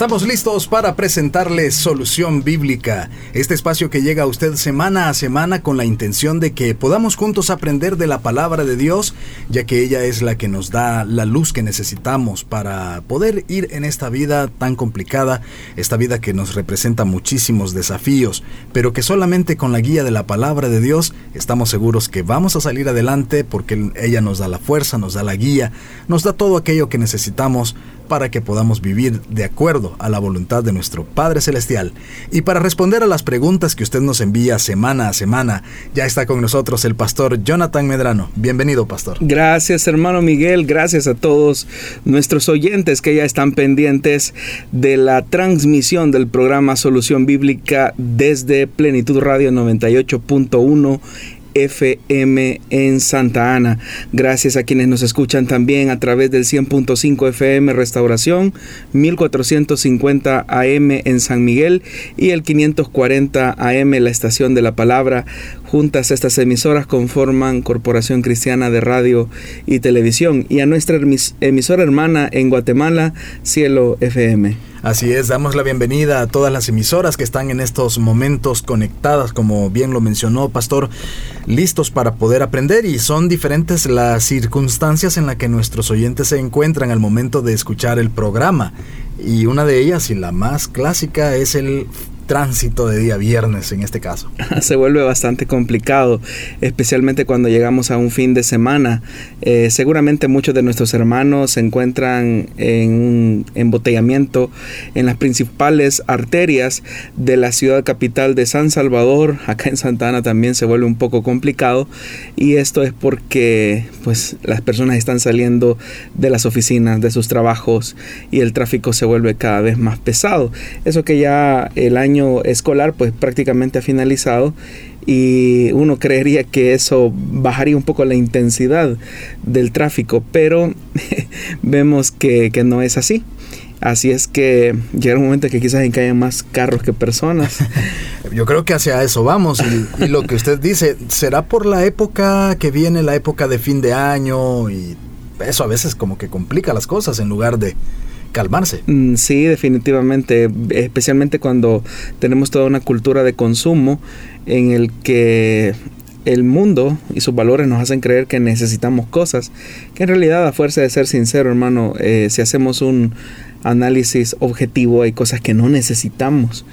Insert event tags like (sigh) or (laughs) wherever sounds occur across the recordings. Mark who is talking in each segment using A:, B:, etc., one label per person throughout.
A: Estamos listos para presentarles Solución Bíblica, este espacio que llega a usted semana a semana con la intención de que podamos juntos aprender de la palabra de Dios, ya que ella es la que nos da la luz que necesitamos para poder ir en esta vida tan complicada, esta vida que nos representa muchísimos desafíos, pero que solamente con la guía de la palabra de Dios estamos seguros que vamos a salir adelante porque ella nos da la fuerza, nos da la guía, nos da todo aquello que necesitamos para que podamos vivir de acuerdo a la voluntad de nuestro Padre Celestial. Y para responder a las preguntas que usted nos envía semana a semana, ya está con nosotros el pastor Jonathan Medrano. Bienvenido, pastor.
B: Gracias, hermano Miguel. Gracias a todos nuestros oyentes que ya están pendientes de la transmisión del programa Solución Bíblica desde Plenitud Radio 98.1 FM en Santa Ana. Gracias a quienes nos escuchan también a través del 100.5 FM Restauración, 1450 AM en San Miguel y el 540 AM la estación de la palabra. Juntas estas emisoras conforman Corporación Cristiana de Radio y Televisión y a nuestra emisora hermana en Guatemala, Cielo FM.
A: Así es, damos la bienvenida a todas las emisoras que están en estos momentos conectadas, como bien lo mencionó Pastor, listos para poder aprender y son diferentes las circunstancias en las que nuestros oyentes se encuentran al momento de escuchar el programa. Y una de ellas, y la más clásica, es el tránsito de día viernes en este caso. (laughs)
B: Se vuelve bastante complicado, especialmente cuando llegamos a un fin de semana. Eh, seguramente muchos de nuestros hermanos se encuentran en un embotellamiento en las principales arterias de la ciudad capital de San Salvador. Acá en Santa Ana también se vuelve un poco complicado y esto es porque pues las personas están saliendo de las oficinas, de sus trabajos y el tráfico se vuelve cada vez más pesado. Eso que ya el año escolar pues prácticamente ha finalizado y uno creería que eso bajaría un poco la intensidad del tráfico, pero (laughs) vemos que, no es así. Así es que llega un momento que quizás caigan más carros que personas. (laughs)
A: Yo creo que hacia eso vamos. Y, y, lo que usted dice, ¿será por la época que viene, la época de fin de año? Y eso a veces como que complica las cosas en lugar de, calmarse.
B: Mm, sí, definitivamente, especialmente cuando tenemos toda una cultura de consumo en el que el mundo y sus valores nos hacen creer que necesitamos cosas, que en realidad a fuerza de ser sincero, hermano, eh, si hacemos un análisis objetivo hay cosas que no necesitamos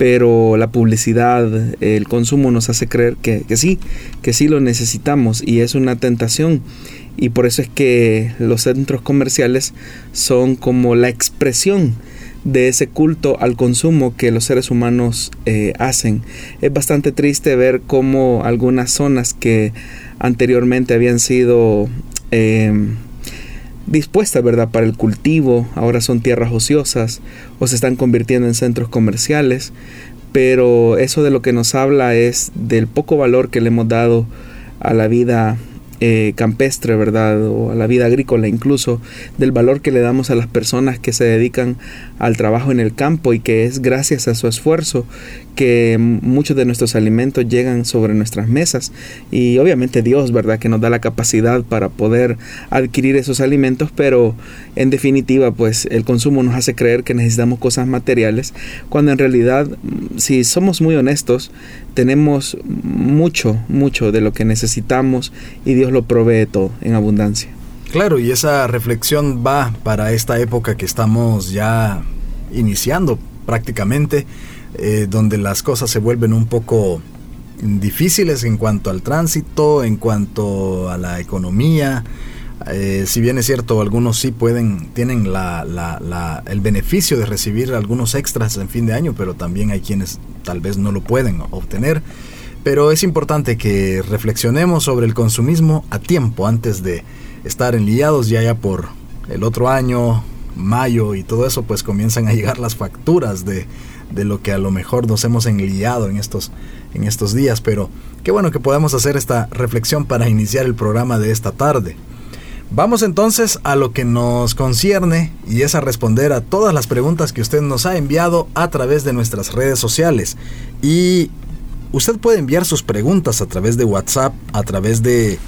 B: pero la publicidad, el consumo nos hace creer que, que, sí, que sí lo necesitamos y es una tentación y por eso es que los centros comerciales son como la expresión de ese culto al consumo que los seres humanos eh, hacen. Es bastante triste ver cómo algunas zonas que anteriormente habían sido em, dispuestas ¿verdad? para el cultivo, ahora son tierras ociosas o se están convirtiendo en centros comerciales, pero eso de lo que nos habla es del poco valor que le hemos dado a la vida eh, campestre, ¿verdad? O a la vida agrícola, incluso del valor que le damos a las personas que se dedican al trabajo en el campo y que es gracias a su esfuerzo que muchos de nuestros alimentos llegan sobre nuestras mesas y obviamente Dios, ¿verdad? Que nos da la capacidad para poder adquirir esos alimentos, pero en definitiva, pues el consumo nos hace creer que necesitamos cosas materiales, cuando en realidad, si somos muy honestos, tenemos mucho, mucho de lo que necesitamos y Dios lo provee todo en abundancia.
A: Claro, y esa reflexión va para esta época que estamos ya iniciando prácticamente, eh, donde las cosas se vuelven un poco difíciles en cuanto al tránsito, en cuanto a la economía. Eh, si bien es cierto, algunos sí pueden, tienen el beneficio de recibir algunos extras en fin de año, pero también hay quienes tal vez no lo pueden obtener. Pero es importante que reflexionemos sobre el consumismo a tiempo antes de estar enliados ya ya por el otro año, mayo y todo eso, pues comienzan a llegar las facturas de, de lo que a lo mejor nos hemos enliado en estos, en estos días. Pero qué bueno que podamos hacer esta reflexión para iniciar el programa de esta tarde. Vamos entonces a lo que nos concierne y es a responder a todas las preguntas que usted nos ha enviado a través de nuestras redes sociales. Y Usted puede enviar sus preguntas a través de WhatsApp, a través de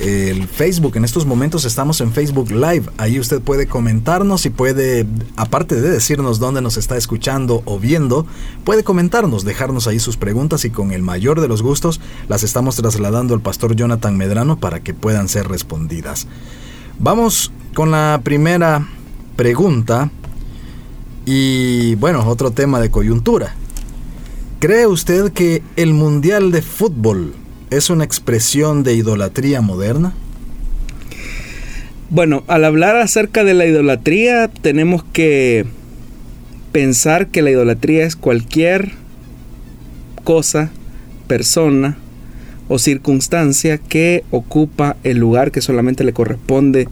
A: el Facebook. En estos momentos estamos en Facebook Live. Ahí usted puede comentarnos y puede, aparte de decirnos dónde nos está escuchando o viendo, puede comentarnos, dejarnos ahí sus preguntas y con el mayor de los gustos las estamos trasladando al pastor Jonathan Medrano para que puedan ser respondidas. Vamos con la primera pregunta y bueno, otro tema de coyuntura. ¿Cree usted que el Mundial de Fútbol es una expresión de idolatría moderna?
B: Bueno, al hablar acerca de la idolatría, tenemos que pensar que la idolatría es cualquier cosa, persona o circunstancia que ocupa el lugar que solamente le corresponde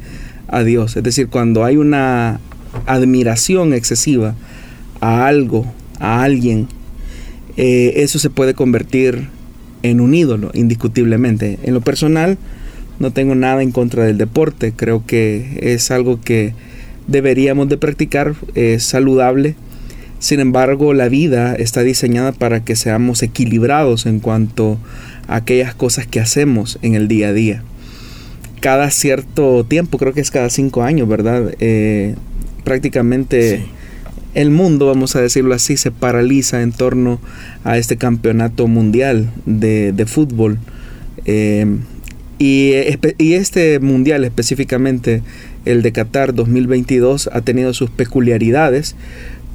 B: a Dios. Es decir, cuando hay una admiración excesiva a algo, a alguien, eh, eso se puede convertir en un ídolo, indiscutiblemente. En lo personal, no tengo nada en contra del deporte, creo que es algo que deberíamos de practicar, es saludable. Sin embargo, la vida está diseñada para que seamos equilibrados en cuanto a aquellas cosas que hacemos en el día a día. Cada cierto tiempo, creo que es cada cinco años, ¿verdad? Eh, prácticamente el mundo, vamos a decirlo así, se paraliza en torno a este campeonato mundial de, fútbol. Eh, y, y, este mundial específicamente, el de Qatar 2022, ha tenido sus peculiaridades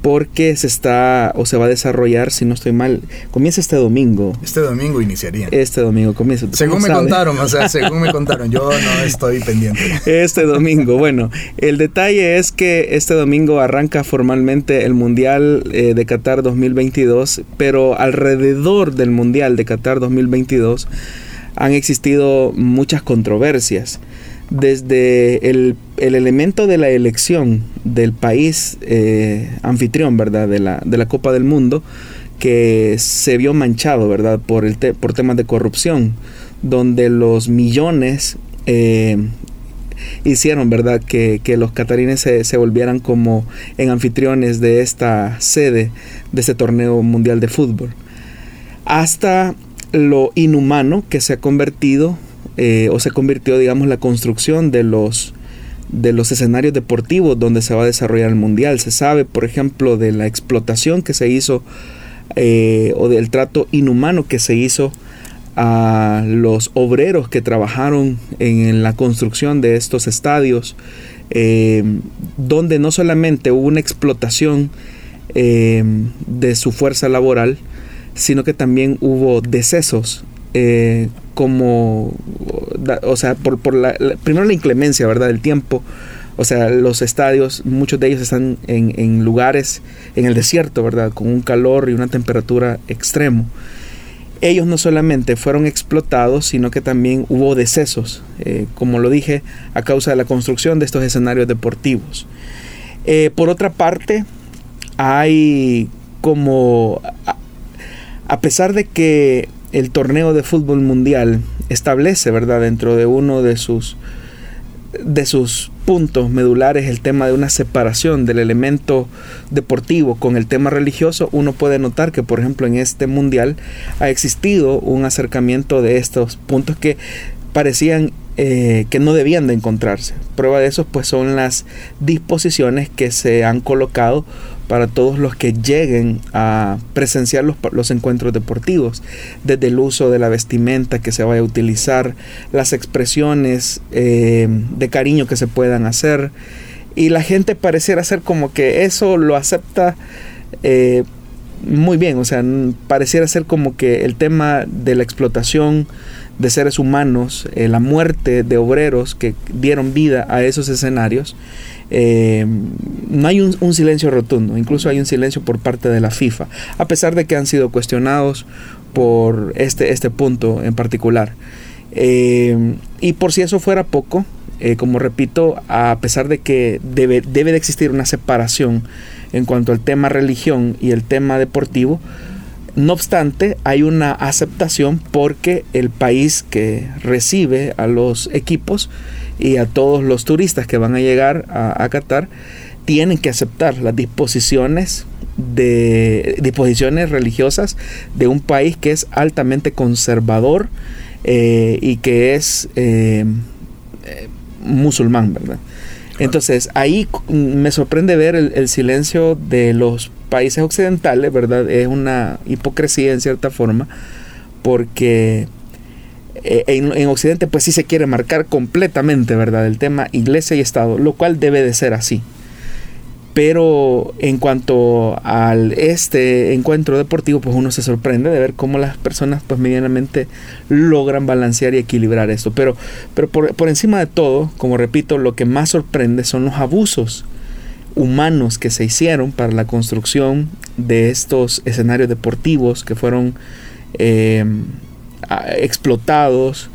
B: porque se está o se va a desarrollar, si no estoy mal, comienza este domingo.
A: Este domingo iniciaría.
B: Este domingo comienza.
A: Según me contaron, o sea, según me contaron, yo no estoy pendiente.
B: Este domingo, bueno, el detalle es que este domingo arranca formalmente el Mundial eh, de Qatar 2022, pero alrededor del Mundial de Qatar 2022 han existido muchas controversias desde el, elemento de la elección del país eh, anfitrión, ¿verdad? De la, de la Copa del Mundo, que se vio manchado, ¿verdad? Por, el por temas de corrupción, donde los millones eh, hicieron, ¿verdad? Que, los catarines se, se, volvieran como en anfitriones de esta sede, de este torneo mundial de fútbol. Hasta lo inhumano que se ha convertido eh, o se convirtió, digamos, la construcción de los, de los escenarios deportivos donde se va a desarrollar el mundial. Se sabe, por ejemplo, de la explotación que se hizo eh, o del trato inhumano que se hizo a los obreros que trabajaron en, la construcción de estos estadios, eh, donde no solamente hubo una explotación de su fuerza laboral, sino que también hubo decesos como, o sea, por, por la, primero la inclemencia, ¿verdad? Del tiempo. O sea, los estadios, muchos de ellos están en, lugares, en el desierto, ¿verdad? Con un calor y una temperatura extremo. Ellos no solamente fueron explotados, sino que también hubo decesos, eh, como lo dije, a causa de la construcción de estos escenarios deportivos. Eh, por otra parte, hay como, a pesar de que el torneo de fútbol mundial establece, ¿verdad?, dentro de uno de sus de sus puntos medulares el tema de una separación del elemento deportivo con el tema religioso, uno puede notar que, por ejemplo, en este mundial ha existido un acercamiento de estos puntos que parecían eh, que no debían de encontrarse. Prueba de eso pues son las disposiciones que se han colocado para todos los que lleguen a presenciar los, encuentros deportivos, desde el uso de la vestimenta que se vaya a utilizar, las expresiones eh, de cariño que se puedan hacer, y la gente pareciera ser como que eso lo acepta eh, muy bien, o sea, pareciera ser como que el tema de la explotación de seres humanos, eh, la muerte de obreros que dieron vida a esos escenarios, eh, no hay un, silencio rotundo, incluso hay un silencio por parte de la FIFA, a pesar de que han sido cuestionados por este, este punto en particular. Eh, y por si eso fuera poco, como repito, a pesar de que debe, debe de existir una separación en cuanto al tema religión y el tema deportivo, no obstante, hay una aceptación porque el país que recibe a los equipos y a todos los turistas que van a llegar a, Qatar tienen que aceptar las disposiciones de disposiciones religiosas de un país que es altamente conservador eh, y que es eh, eh, musulmán, ¿verdad? Entonces ahí me sorprende ver el, silencio de los países occidentales, ¿verdad? Es una hipocresía en cierta forma, porque eh, en, Occidente pues sí se quiere marcar completamente, ¿verdad? El tema iglesia y Estado, lo cual debe de ser así. Pero en cuanto al este encuentro deportivo, pues uno se sorprende de ver cómo las personas pues medianamente logran balancear y equilibrar esto. Pero, pero por, por encima de todo, como repito, lo que más sorprende son los abusos humanos que se hicieron para la construcción de estos escenarios deportivos que fueron eh, explotados,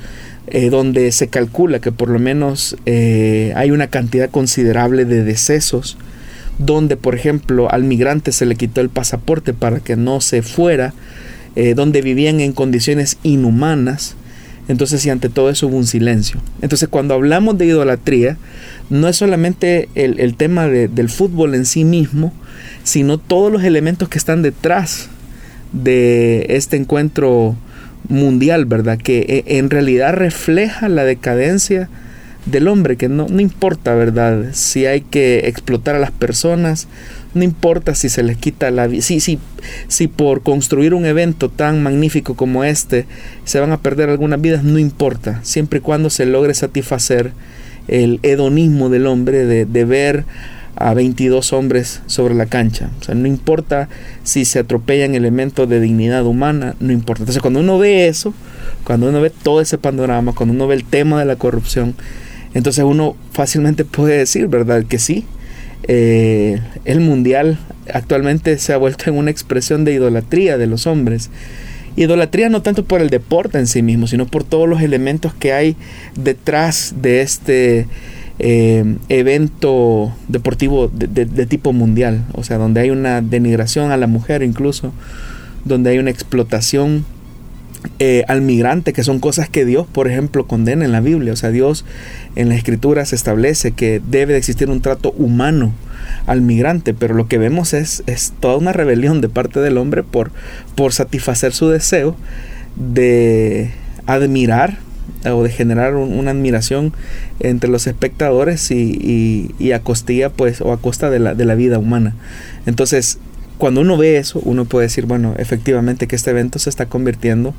B: eh, donde se calcula que por lo menos eh, hay una cantidad considerable de decesos, donde por ejemplo al migrante se le quitó el pasaporte para que no se fuera, donde vivían en condiciones inhumanas. Entonces, y ante todo eso hubo un silencio. Entonces, cuando hablamos de idolatría, no es solamente el, tema del fútbol en sí mismo, sino todos los elementos que están detrás de este encuentro mundial, ¿verdad? Que eh, en realidad refleja la decadencia del hombre, que no, no importa, ¿verdad? Si hay que explotar a las personas, no importa si se les quita la vida, si, por construir un evento tan magnífico como este se van a perder algunas vidas, no importa, siempre y cuando se logre satisfacer el hedonismo del hombre de, de ver a 22 hombres sobre la cancha. O sea, no importa si se atropellan elementos de dignidad humana, no importa. Entonces, cuando uno ve eso, cuando uno ve todo ese panorama, cuando uno ve el tema de la corrupción, entonces uno fácilmente puede decir, ¿verdad? Que sí, eh, el mundial actualmente se ha vuelto en una expresión de idolatría de los hombres. Idolatría no tanto por el deporte en sí mismo, sino por todos los elementos que hay detrás de este eh, evento deportivo de, tipo mundial, o sea, donde hay una denigración a la mujer incluso, donde hay una explotación eh, al migrante, que son cosas que Dios, por ejemplo, condena en la Biblia, o sea, Dios en la escritura se establece que debe de existir un trato humano al migrante, pero lo que vemos es, es toda una rebelión de parte del hombre por, por satisfacer su deseo de admirar o de generar una admiración entre los espectadores y, y, a costilla pues o a costa de la, de la vida humana. Entonces cuando uno ve eso uno puede decir bueno efectivamente que este evento se está convirtiendo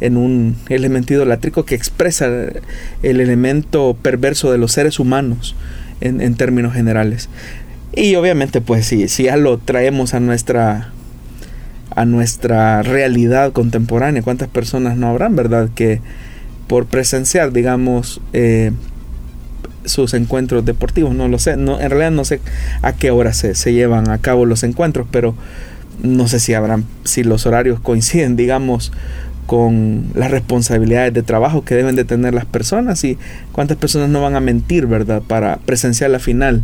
B: en un elemento idolátrico que expresa el elemento perverso de los seres humanos en, términos generales y obviamente pues si, si ya lo traemos a nuestra a nuestra realidad contemporánea cuántas personas no habrán verdad que por presenciar, digamos, eh, sus encuentros deportivos. No lo sé, no, en realidad no sé a qué hora se, se, llevan a cabo los encuentros, pero no sé si habrán, si los horarios coinciden, digamos, con las responsabilidades de trabajo que deben de tener las personas y cuántas personas no van a mentir, ¿verdad?, para presenciar la final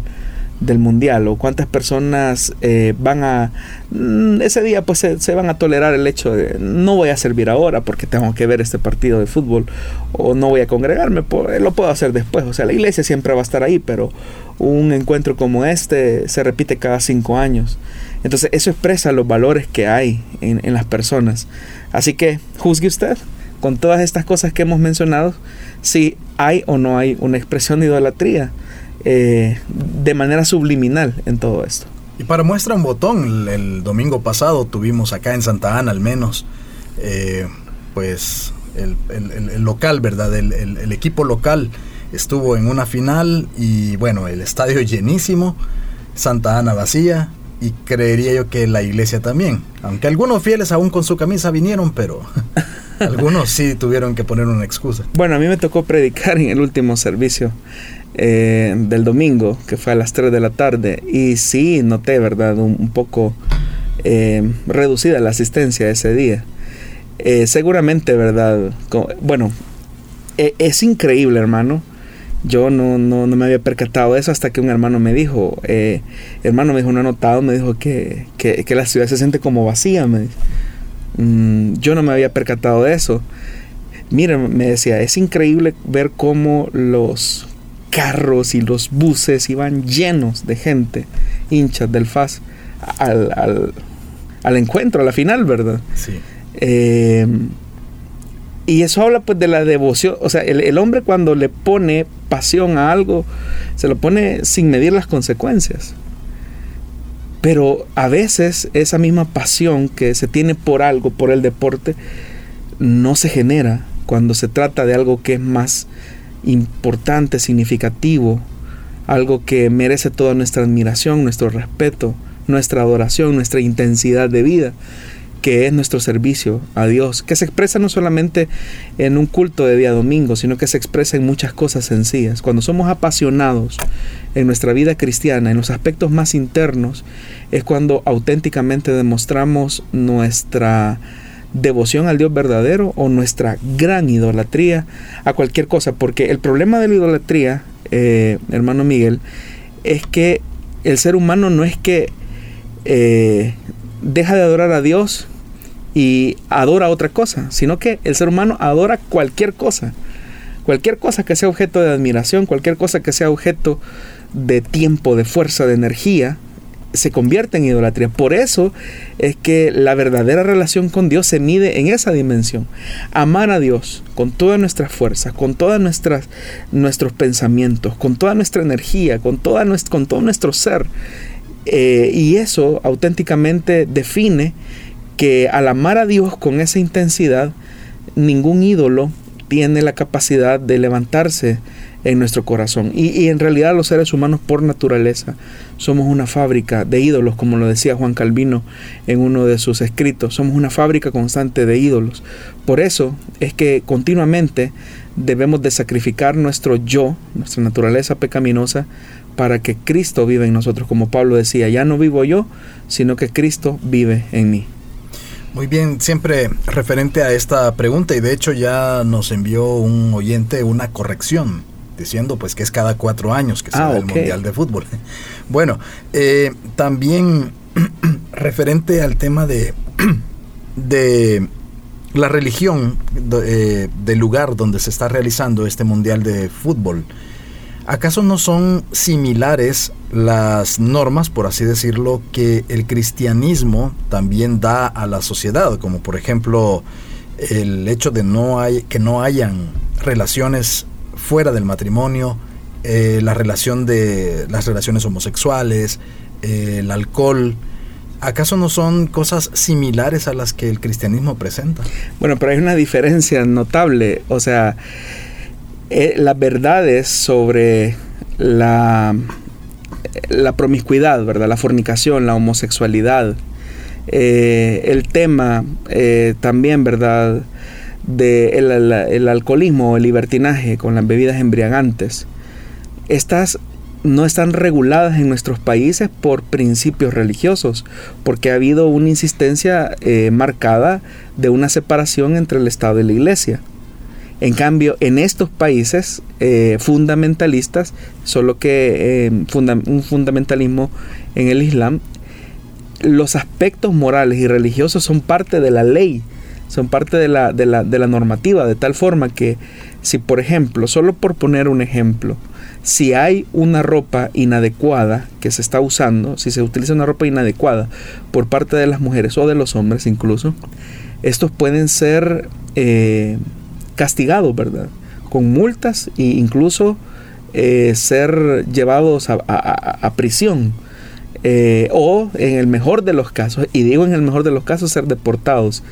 B: del mundial o cuántas personas eh, van a mm, ese día pues se, van a tolerar el hecho de no voy a servir ahora porque tengo que ver este partido de fútbol o no voy a congregarme pues, lo puedo hacer después o sea la iglesia siempre va a estar ahí pero un encuentro como este se repite cada cinco años. Entonces eso expresa los valores que hay en las personas. Así que juzgue usted con todas estas cosas que hemos mencionado si hay o no hay una expresión de idolatría eh, de manera subliminal en todo esto.
A: Y para muestra un botón, el, domingo pasado tuvimos acá en Santa Ana al menos, eh, pues el, local, ¿verdad? El, equipo local estuvo en una final y bueno, el estadio llenísimo, Santa Ana vacía y creería yo que la iglesia también. Aunque algunos fieles aún con su camisa vinieron, pero (laughs) algunos sí tuvieron que poner una excusa.
B: Bueno, a mí me tocó predicar en el último servicio eh, del domingo, que fue a las 3 de la tarde, y sí noté, ¿verdad?, un, poco eh, reducida la asistencia ese día. Eh, seguramente, ¿verdad? bueno, es increíble, hermano. Yo no, no, me había percatado de eso hasta que un hermano me dijo, hermano me dijo, no he notado, me dijo que, que, la ciudad se siente como vacía. Me mm, yo no me había percatado de eso. Mira, me decía, es increíble ver cómo los carros y los buses iban llenos de gente, hinchas del FAS, al, encuentro, a la final, ¿verdad?
A: Sí.
B: Eh, y eso habla pues de la devoción, o sea, el, hombre cuando le pone pasión a algo, se lo pone sin medir las consecuencias. Pero a veces esa misma pasión que se tiene por algo, por el deporte, no se genera cuando se trata de algo que es más importante, significativo, algo que merece toda nuestra admiración, nuestro respeto, nuestra adoración, nuestra intensidad de vida, que es nuestro servicio a Dios, que se expresa no solamente en un culto de día domingo, sino que se expresa en muchas cosas sencillas. Cuando somos apasionados en nuestra vida cristiana, en los aspectos más internos, es cuando auténticamente demostramos nuestra devoción al Dios verdadero o nuestra gran idolatría a cualquier cosa. Porque el problema de la idolatría, eh, hermano Miguel, es que el ser humano no es que eh, deja de adorar a Dios y adora otra cosa, sino que el ser humano adora cualquier cosa. Cualquier cosa que sea objeto de admiración, cualquier cosa que sea objeto de tiempo, de fuerza, de energía, se convierte en idolatría. Por eso es que la verdadera relación con Dios se mide en esa dimensión. Amar a Dios con todas nuestras fuerzas, con todos nuestros pensamientos, con toda nuestra energía, con, toda con todo nuestro ser. Eh, y eso auténticamente define que al amar a Dios con esa intensidad, ningún ídolo tiene la capacidad de levantarse en nuestro corazón. Y, en realidad los seres humanos por naturaleza somos una fábrica de ídolos, como lo decía Juan Calvino en uno de sus escritos. Somos una fábrica constante de ídolos. Por eso es que continuamente debemos de sacrificar nuestro yo, nuestra naturaleza pecaminosa, para que Cristo viva en nosotros. Como Pablo decía, ya no vivo yo, sino que Cristo vive en mí.
A: Muy bien, siempre referente a esta pregunta y de hecho ya nos envió un oyente una corrección diciendo pues que es cada cuatro años que se ah, el Mundial de Fútbol. (laughs) Bueno, eh, también (clears throat) referente al tema de, (clears throat) de la religión eh, del lugar donde se está realizando este Mundial de Fútbol, ¿acaso no son similares las normas, por así decirlo, que el cristianismo también da a la sociedad? Como por ejemplo el hecho de no hay, que no hayan relaciones fuera del matrimonio, eh, la relación de las relaciones homosexuales, eh, el alcohol. ¿Acaso no son cosas similares a las que el cristianismo presenta?
B: Bueno, pero hay una diferencia notable. O sea, eh, las verdades sobre la, la promiscuidad, ¿verdad? La fornicación, la homosexualidad. el tema también, ¿verdad? Del de alcoholismo o el libertinaje con las bebidas embriagantes, estas no están reguladas en nuestros países por principios religiosos, porque ha habido una insistencia eh, marcada de una separación entre el Estado y la Iglesia. En cambio, en estos países eh, fundamentalistas, solo que un fundamentalismo en el Islam, los aspectos morales y religiosos son parte de la ley, son parte de la, de la, de la normativa, de tal forma que si, por ejemplo, solo por poner un ejemplo, si hay una ropa inadecuada que se está usando, si se utiliza una ropa inadecuada por parte de las mujeres o de los hombres incluso, estos pueden ser eh, castigados, ¿verdad? Con multas e incluso eh, ser llevados a, prisión. Eh, o en el mejor de los casos, y digo en el mejor de los casos, ser deportados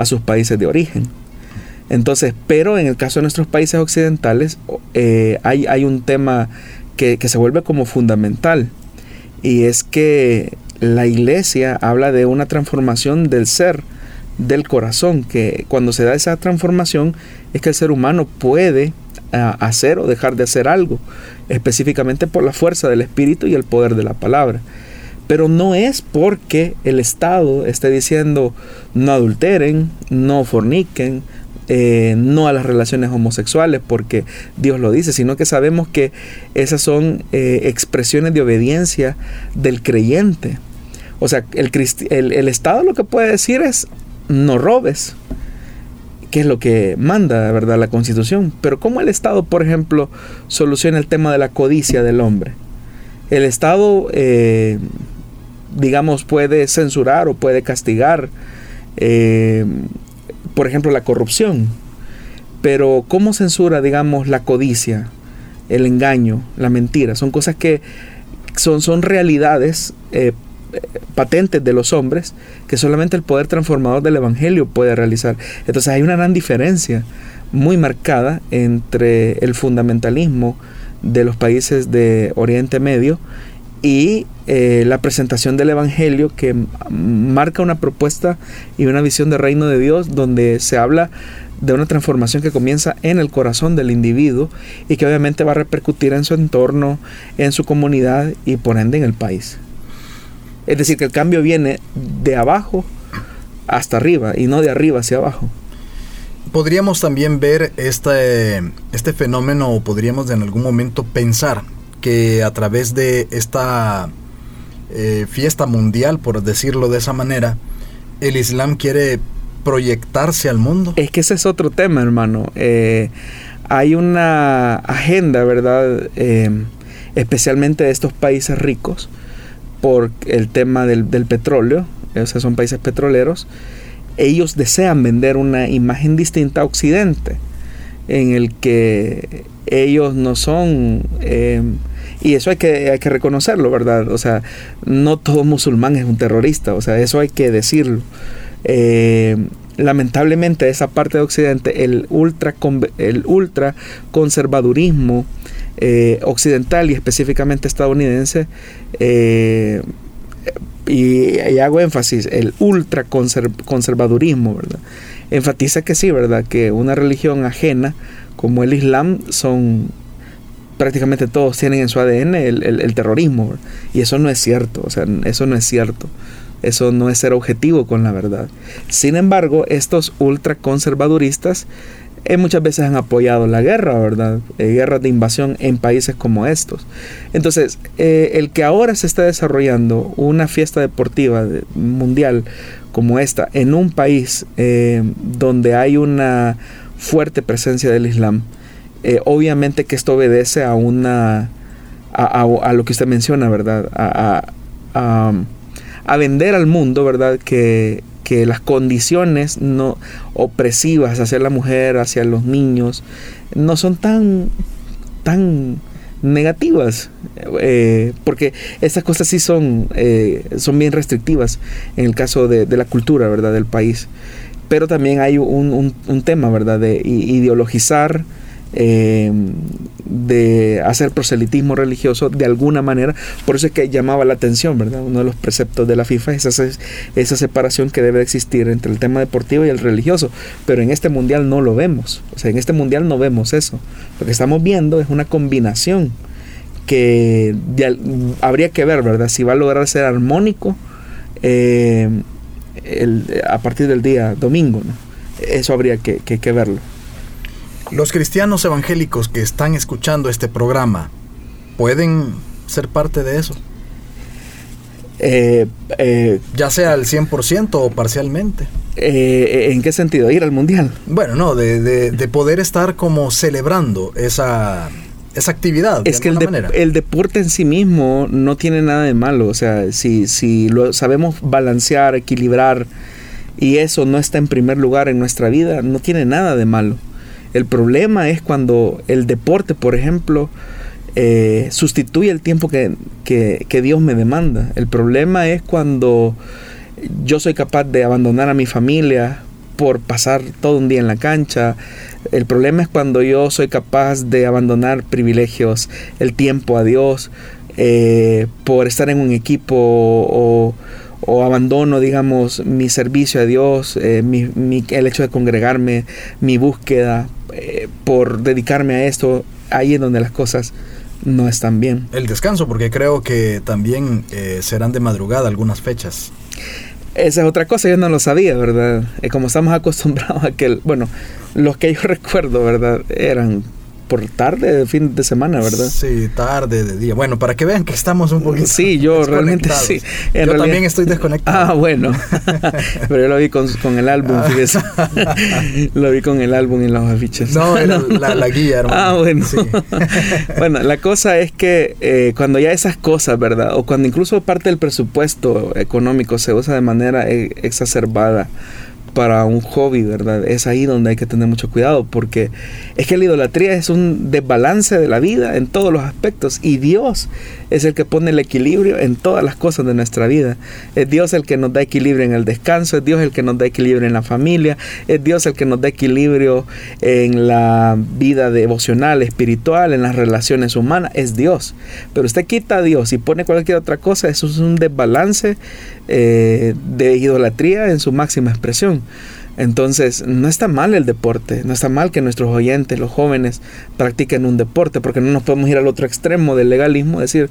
B: a sus países de origen. Entonces, pero en el caso de nuestros países occidentales hay, hay, un tema que, que, se vuelve como fundamental y es que la iglesia habla de una transformación del ser del corazón, que cuando se da esa transformación es que el ser humano puede ah, hacer o dejar de hacer algo, específicamente por la fuerza del Espíritu y el poder de la palabra. Pero no es porque el Estado esté diciendo no adulteren, no forniquen, eh, no a las relaciones homosexuales, porque Dios lo dice, sino que sabemos que esas son eh, expresiones de obediencia del creyente. O sea, el, Estado lo que puede decir es no robes, que es lo que manda, la Constitución. Pero ¿cómo el Estado, por ejemplo, soluciona el tema de la codicia del hombre? El Estado, eh, digamos, puede censurar o puede castigar, eh, por ejemplo, la corrupción. Pero ¿cómo censura, digamos, la codicia, el engaño, la mentira? Son cosas que son, son realidades eh, patentes de los hombres que solamente el poder transformador del Evangelio puede realizar. Entonces hay una gran diferencia muy marcada entre el fundamentalismo de los países de Oriente Medio y eh, la presentación del Evangelio que marca una propuesta y una visión de reino de Dios donde se habla de una transformación que comienza en el corazón del individuo y que obviamente va a repercutir en su entorno, en su comunidad y por ende en el país. Es decir, que el cambio viene de abajo hasta arriba y no de arriba hacia abajo.
A: Podríamos también ver este, este fenómeno o podríamos en algún momento pensar que a través de esta eh, fiesta mundial, por decirlo de esa manera, el Islam quiere proyectarse al mundo.
B: Es que ese es otro tema, hermano. Eh, hay una agenda, ¿verdad? Eh, especialmente de estos países ricos, por el tema del, petróleo, o sea, son países petroleros, ellos desean vender una imagen distinta a Occidente, en el que ellos no son... Eh, y eso hay que, hay que reconocerlo, ¿verdad? O sea, no todo musulmán es un terrorista, o sea, eso hay que decirlo. Eh, lamentablemente esa parte de Occidente, el ultra, el ultra conservadurismo eh, occidental y específicamente estadounidense, eh, y, hago énfasis, el ultra conservadurismo, ¿verdad? Enfatiza que sí, ¿verdad? Que una religión ajena como el Islam son prácticamente todos tienen en su ADN el, terrorismo, y eso no es cierto, o sea, eso no es cierto. Eso no es ser objetivo con la verdad. Sin embargo, estos ultraconservaduristas eh, muchas veces han apoyado la guerra, ¿verdad? Eh, guerras de invasión en países como estos. Entonces, eh, el que ahora se está desarrollando una fiesta deportiva mundial como esta en un país donde hay una fuerte presencia del Islam, obviamente que esto obedece a una a, lo que usted menciona, ¿verdad? A, a, vender al mundo, ¿verdad? Que que las condiciones no opresivas hacia la mujer, hacia los niños, no son tan, tan negativas, eh, porque estas cosas sí son, eh, son bien restrictivas en el caso de, la cultura, ¿verdad?, del país. Pero también hay un, un tema, ¿verdad?, de ideologizar eh, de hacer proselitismo religioso de alguna manera. Por eso es que llamaba la atención, ¿verdad? Uno de los preceptos de la FIFA es esa, esa separación que debe existir entre el tema deportivo y el religioso. Pero en este mundial no lo vemos. O sea, en este mundial no vemos eso. Lo que estamos viendo es una combinación que habría que ver, ¿verdad? Si va a lograr ser armónico eh, a partir del día domingo, Eso habría que verlo.
A: Los cristianos evangélicos que están escuchando este programa, ¿pueden ser parte de eso?
B: Eh, eh,
A: ya sea al 100% o parcialmente.
B: Eh, ¿En qué sentido? ¿Ir al mundial?
A: Bueno, no, de, de, poder estar como celebrando esa, esa actividad.
B: Es que el, el, deporte en sí mismo no tiene nada de malo. O sea, si, si lo sabemos balancear, equilibrar y eso no está en primer lugar en nuestra vida, no tiene nada de malo. El problema es cuando el deporte, por ejemplo, eh, sustituye el tiempo que, que, Dios me demanda. El problema es cuando yo soy capaz de abandonar a mi familia por pasar todo un día en la cancha. El problema es cuando yo soy capaz de abandonar privilegios, el tiempo a Dios, eh, por estar en un equipo o, abandono, digamos, mi servicio a Dios, eh, el hecho de congregarme, mi búsqueda, por dedicarme a esto, ahí es donde las cosas no están bien.
A: El descanso, porque creo que también eh, serán de madrugada algunas fechas.
B: Esa es otra cosa, yo no lo sabía, ¿verdad? Eh, como estamos acostumbrados a que, bueno, los que yo (laughs) recuerdo, ¿verdad? Eran por tarde de fin de semana, ¿verdad?
A: Sí, tarde de día. Bueno, para que vean que estamos un poquito
B: Sí, yo (laughs) realmente sí.
A: yo también estoy desconectado.
B: Ah, bueno. (laughs) Pero yo lo vi con, el álbum, ah. fíjese. lo vi con el álbum y los afiches.
A: No, era (laughs) La, guía, hermano.
B: Ah, bueno. bueno, la cosa es que eh, cuando ya esas cosas, ¿verdad? O cuando incluso parte del presupuesto económico se usa de manera eh, exacerbada para un hobby, ¿verdad? Es ahí donde hay que tener mucho cuidado porque es que la idolatría es un desbalance de la vida en todos los aspectos y Dios es el que pone el equilibrio en todas las cosas de nuestra vida. Es Dios el que nos da equilibrio en el descanso, es Dios el que nos da equilibrio en la familia, es Dios el que nos da equilibrio en la vida devocional, espiritual, en las relaciones humanas, es Dios. Pero usted quita a Dios y pone cualquier otra cosa, eso es un desbalance eh, de idolatría en su máxima expresión. Entonces, no está mal el deporte, no está mal que nuestros oyentes, los jóvenes, practiquen un deporte, porque no nos podemos ir al otro extremo del legalismo, decir,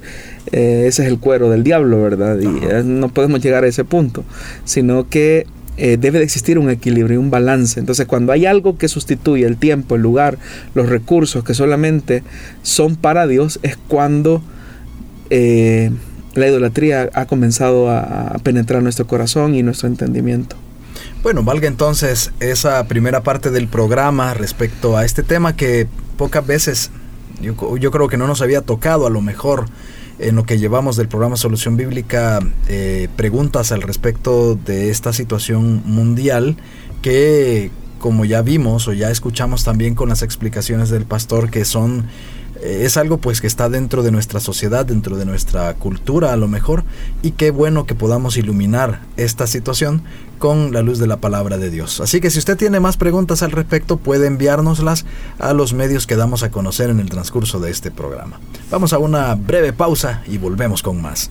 B: eh, ese es el cuero del diablo, ¿verdad? Y eh, no podemos llegar a ese punto, sino que eh, debe de existir un equilibrio, un balance. Entonces, cuando hay algo que sustituye el tiempo, el lugar, los recursos que solamente son para Dios, es cuando la idolatría ha comenzado a penetrar nuestro corazón y nuestro entendimiento.
A: Bueno, valga entonces esa primera parte del programa respecto a este tema que pocas veces yo, creo que no nos había tocado a lo mejor en lo que llevamos del programa Solución Bíblica eh, preguntas al respecto de esta situación mundial que como ya vimos o ya escuchamos también con las explicaciones del pastor que son es algo pues que está dentro de nuestra sociedad, dentro de nuestra cultura a lo mejor, y qué bueno que podamos iluminar esta situación con la luz de la palabra de Dios. Así que si usted tiene más preguntas al respecto, puede enviárnoslas a los medios que damos a conocer en el transcurso de este programa. Vamos a una breve pausa y volvemos con más.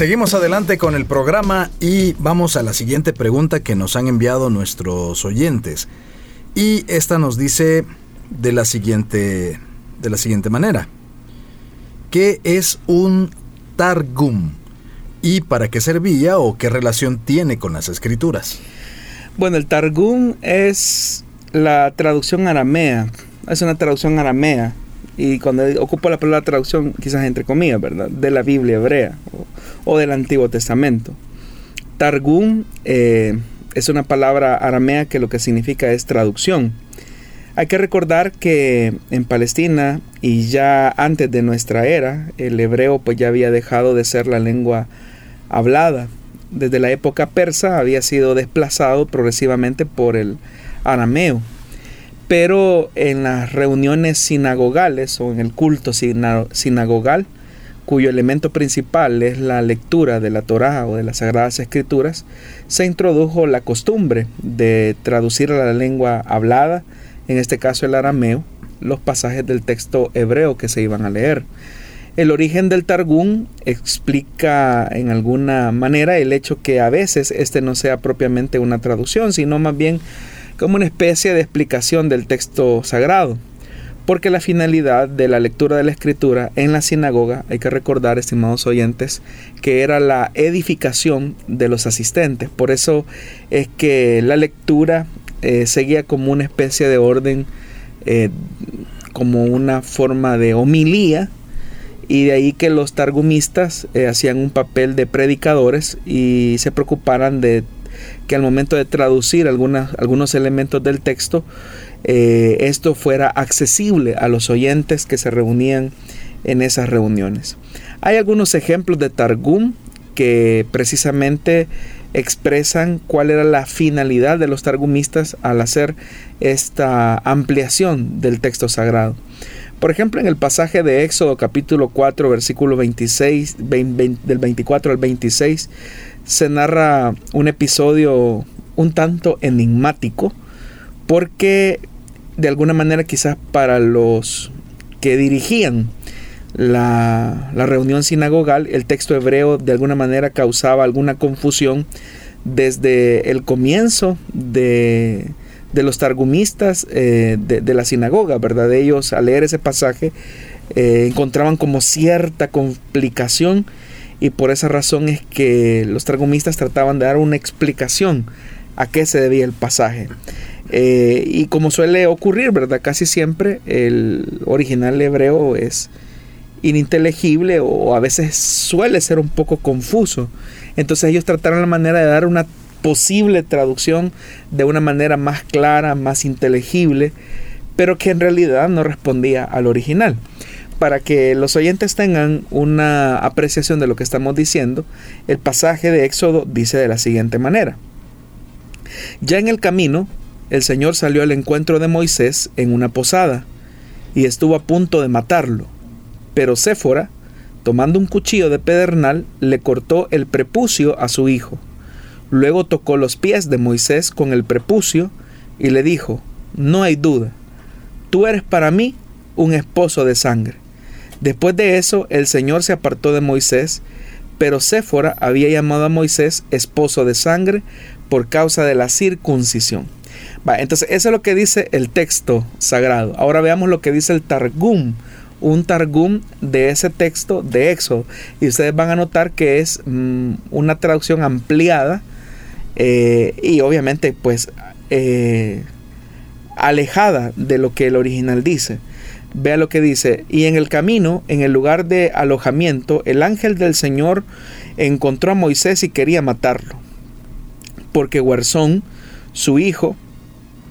A: Seguimos adelante con el programa y vamos a la siguiente pregunta que nos han enviado nuestros oyentes. Y esta nos dice de la siguiente, de la siguiente manera. ¿Qué es un Targum? ¿Y para qué servía o qué relación tiene con las escrituras?
B: Bueno, el Targum es la traducción aramea. Es una traducción aramea. Y cuando ocupo la palabra traducción, quizás entre comillas, ¿verdad? De la Biblia hebrea o, del Antiguo Testamento. Targum eh, es una palabra aramea que lo que significa es traducción. Hay que recordar que en Palestina y ya antes de nuestra era, el hebreo pues ya había dejado de ser la lengua hablada. Desde la época persa había sido desplazado progresivamente por el arameo. Pero en las reuniones sinagogales o en el culto sinagogal, cuyo elemento principal es la lectura de la Torá o de las Sagradas Escrituras, se introdujo la costumbre de traducir a la lengua hablada, en este caso el arameo, los pasajes del texto hebreo que se iban a leer. El origen del Targum explica en alguna manera el hecho que a veces este no sea propiamente una traducción, sino más bien como una especie de explicación del texto sagrado. Porque la finalidad de la lectura de la escritura en la sinagoga, hay que recordar, estimados oyentes, que era la edificación de los asistentes. Por eso es que la lectura eh, seguía como una especie de orden, eh, como una forma de homilía y de ahí que los targumistas eh, hacían un papel de predicadores y se preocuparan de que al momento de traducir algunos elementos del texto, eh, esto fuera accesible a los oyentes que se reunían en esas reuniones. Hay algunos ejemplos de Targum que precisamente expresan cuál era la finalidad de los targumistas al hacer esta ampliación del texto sagrado. Por ejemplo, en el pasaje de Éxodo capítulo 4, versículo 26, del 24 al 26, se narra un episodio un tanto enigmático, porque de alguna manera quizás para los que dirigían la, la, reunión sinagogal, el texto hebreo de alguna manera causaba alguna confusión desde el comienzo de, de los targumistas eh, de, la sinagoga, ¿verdad? Ellos al leer ese pasaje eh, encontraban como cierta complicación y por esa razón es que los targumistas trataban de dar una explicación a qué se debía el pasaje. Eh, y como suele ocurrir, ¿verdad? Casi siempre el original hebreo es ininteligible o a veces suele ser un poco confuso. Entonces ellos trataron la manera de dar una posible traducción de una manera más clara, más inteligible, pero que en realidad no respondía al original. Para que los oyentes tengan una apreciación de lo que estamos diciendo, el pasaje de Éxodo dice de la siguiente manera. Ya en el camino, el Señor salió al encuentro de Moisés en una posada y estuvo a punto de matarlo. Pero Séfora, tomando un cuchillo de pedernal, le cortó el prepucio a su hijo. Luego tocó los pies de Moisés con el prepucio y le dijo, no hay duda, tú eres para mí un esposo de sangre. Después de eso, el Señor se apartó de Moisés, pero Séfora había llamado a Moisés esposo de sangre por causa de la circuncisión. Entonces, eso es lo que dice el texto sagrado. Ahora veamos lo que dice el Targum, un Targum de ese texto de Éxodo. Y ustedes van a notar que es mm, una traducción ampliada eh, y obviamente pues eh, alejada de lo que el original dice. Vea lo que dice, y en el camino, en el lugar de alojamiento, el ángel del Señor encontró a Moisés y quería matarlo, porque Huerzón, su hijo,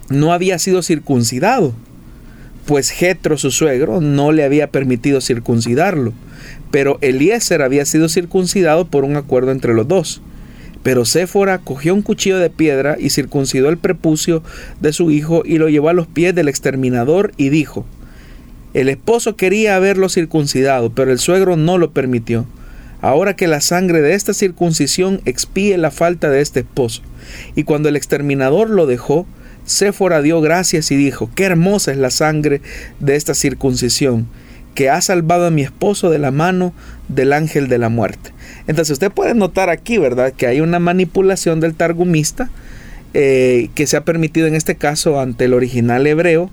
B: no había sido circuncidado, pues Jetro, su suegro, no le había permitido circuncidarlo, pero Eliezer había sido circuncidado por un acuerdo entre los dos. Pero Séfora cogió un cuchillo de piedra y circuncidó el prepucio de su hijo y lo llevó a los pies del exterminador y dijo, el esposo quería haberlo circuncidado, pero el suegro no lo permitió. Ahora que la sangre de esta circuncisión expíe la falta de este esposo. Y cuando el exterminador lo dejó, Séfora dio gracias y dijo, qué hermosa es la sangre de esta circuncisión, que ha salvado a mi esposo de la mano del ángel de la muerte. Entonces usted puede notar aquí, ¿verdad? Que hay una manipulación del targumista eh, que se ha permitido en este caso ante el original hebreo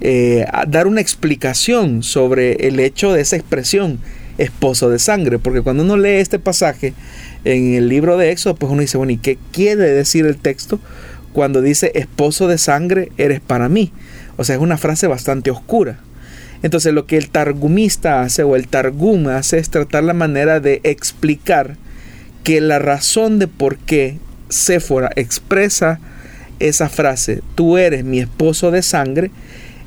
B: eh, dar una explicación sobre el hecho de esa expresión esposo de sangre, porque cuando uno lee este pasaje en el libro de Éxodo, pues uno dice, bueno, ¿y qué quiere decir el texto cuando dice esposo de sangre eres para mí? O sea, es una frase bastante oscura. Entonces lo que el targumista hace o el targum hace es tratar la manera de explicar que la razón de por qué Séfora expresa esa frase, tú eres mi esposo de sangre,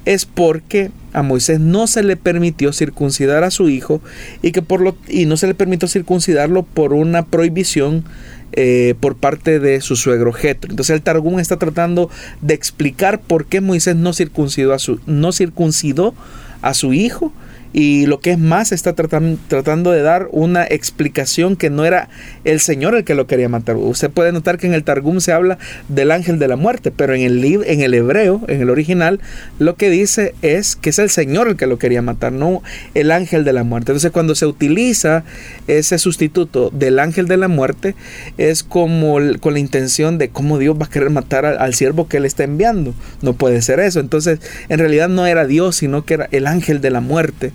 B: es porque a Moisés no se le permitió circuncidar a su hijo y que por lo y no se le permitió circuncidarlo por una prohibición eh, por parte de su suegro Jetro. Entonces el Targum está tratando de explicar por qué Moisés no circuncidó a su no circuncidó a su hijo y lo que es más, está tratando de dar una explicación que no era el Señor el que lo quería matar. Usted puede notar que en el Targum se habla del ángel de la muerte, pero en el, en el hebreo, en el original, lo que dice es que es el Señor el que lo quería matar, no el ángel de la muerte. Entonces cuando se utiliza ese sustituto del ángel de la muerte, es como con la intención de cómo Dios va a querer matar al, al siervo que él está enviando. No puede ser eso. Entonces en realidad no era Dios, sino que era el ángel de la muerte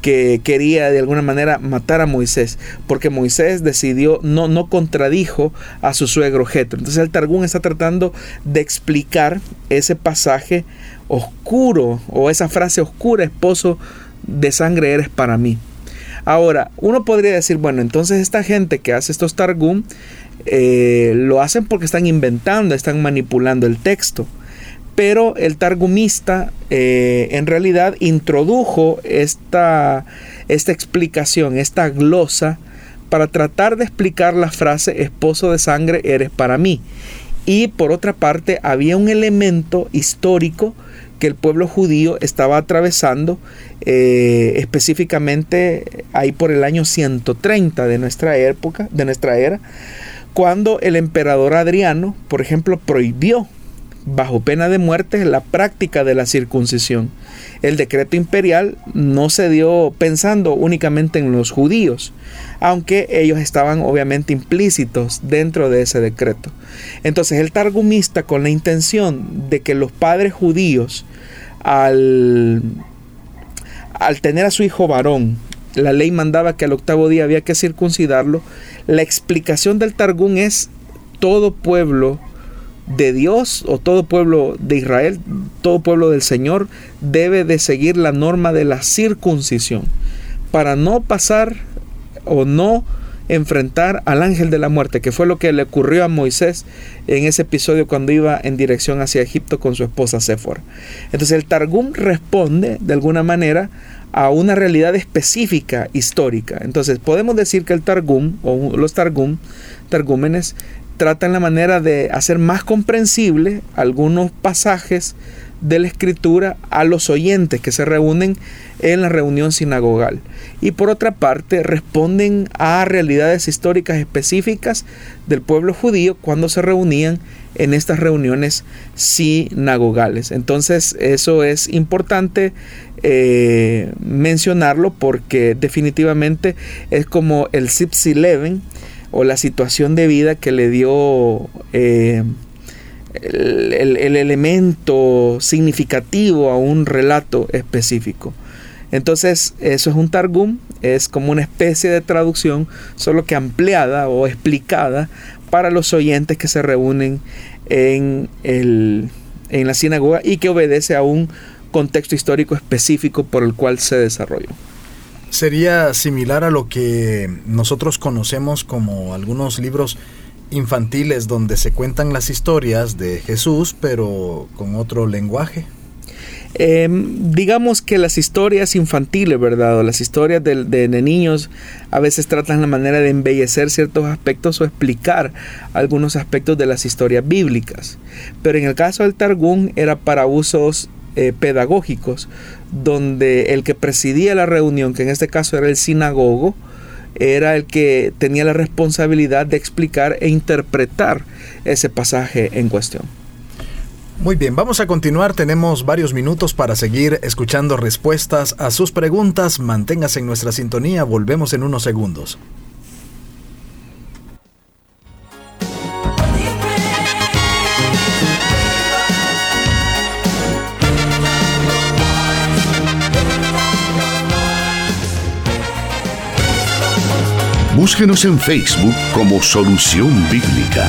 B: que quería de alguna manera matar a Moisés, porque Moisés decidió, no, no contradijo a su suegro Jetro. Entonces el Targún está tratando de explicar ese pasaje oscuro o esa frase oscura, esposo de sangre eres para mí. Ahora, uno podría decir, bueno, entonces esta gente que hace estos Targum eh, lo hacen porque están inventando, están manipulando el texto pero el targumista eh, en realidad introdujo esta, esta explicación, esta glosa, para tratar de explicar la frase esposo de sangre eres para mí. Y por otra parte había un elemento histórico que el pueblo judío estaba atravesando eh, específicamente ahí por el año 130 de nuestra época, de nuestra era, cuando el emperador Adriano, por ejemplo, prohibió bajo pena de muerte la práctica de la circuncisión. El decreto imperial no se dio pensando únicamente en los judíos, aunque ellos estaban obviamente implícitos dentro de ese decreto. Entonces el targumista con la intención de que los padres judíos al, al tener a su hijo varón, la ley mandaba que al octavo día había que circuncidarlo, la explicación del targum es todo pueblo de Dios o todo pueblo de Israel, todo pueblo del Señor debe de seguir la norma de la circuncisión para no pasar o no enfrentar al ángel de la muerte, que fue lo que le ocurrió a Moisés en ese episodio cuando iba en dirección hacia Egipto con su esposa Séfora. Entonces el Targum responde de alguna manera a una realidad específica histórica. Entonces podemos decir que el Targum o los Targum, Targúmenes tratan la manera de hacer más comprensible algunos pasajes de la escritura a los oyentes que se reúnen en la reunión sinagogal. Y por otra parte, responden a realidades históricas específicas del pueblo judío cuando se reunían en estas reuniones sinagogales. Entonces, eso es importante eh, mencionarlo porque definitivamente es como el Sipsi Leven o la situación de vida que le dio eh, el, elemento significativo a un relato específico. Entonces, eso es un targum, es como una especie de traducción, solo que ampliada o explicada para los oyentes que se reúnen en, en la sinagoga y que obedece a un contexto histórico específico por el cual se desarrolló.
A: Sería similar a lo que nosotros conocemos como algunos libros infantiles donde se cuentan las historias de Jesús, pero con otro lenguaje.
B: Em, digamos que las historias infantiles, ¿verdad? O las historias de, niños a veces tratan la manera de embellecer ciertos aspectos o explicar algunos aspectos de las historias bíblicas. Pero en el caso del Targum era para usos eh, pedagógicos, donde el que presidía la reunión, que en este caso era el sinagogo, era el que tenía la responsabilidad de explicar e interpretar ese pasaje en cuestión.
A: Muy bien, vamos a continuar. Tenemos varios minutos para seguir escuchando respuestas a sus preguntas. Manténgase en nuestra sintonía. Volvemos en unos segundos.
C: Búsquenos en Facebook como Solución Bíblica.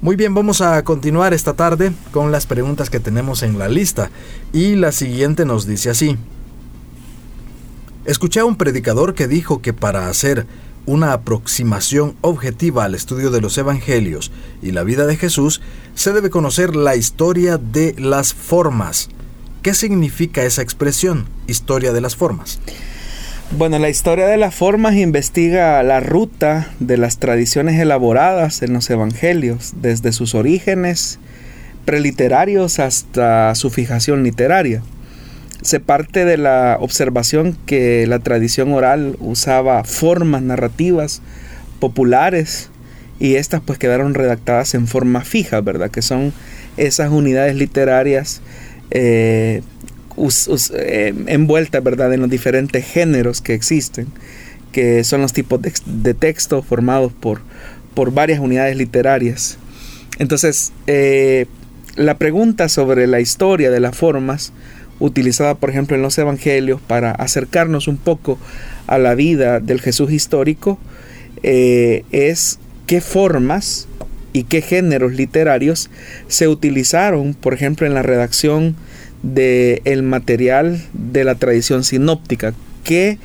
A: Muy bien, vamos a continuar esta tarde con las preguntas que tenemos en la lista. Y la siguiente nos dice así. Escuché a un predicador que dijo que para hacer una aproximación objetiva al estudio de los evangelios y la vida de Jesús, se debe conocer la historia de las formas. ¿Qué significa esa expresión, historia de las formas?
B: Bueno, la historia de las formas investiga la ruta de las tradiciones elaboradas en los evangelios, desde sus orígenes preliterarios hasta su fijación literaria. Se parte de la observación que la tradición oral usaba formas narrativas populares y estas pues quedaron redactadas en forma fija, ¿verdad? Que son esas unidades literarias eh, eh, envueltas, ¿verdad? En los diferentes géneros que existen, que son los tipos de, texto formados por, por varias unidades literarias. Entonces, eh, la pregunta sobre la historia de las formas utilizada por ejemplo en los evangelios para acercarnos un poco a la vida del Jesús histórico eh, es qué formas y qué géneros literarios se utilizaron por ejemplo en la redacción del el material de la tradición sinóptica. Qué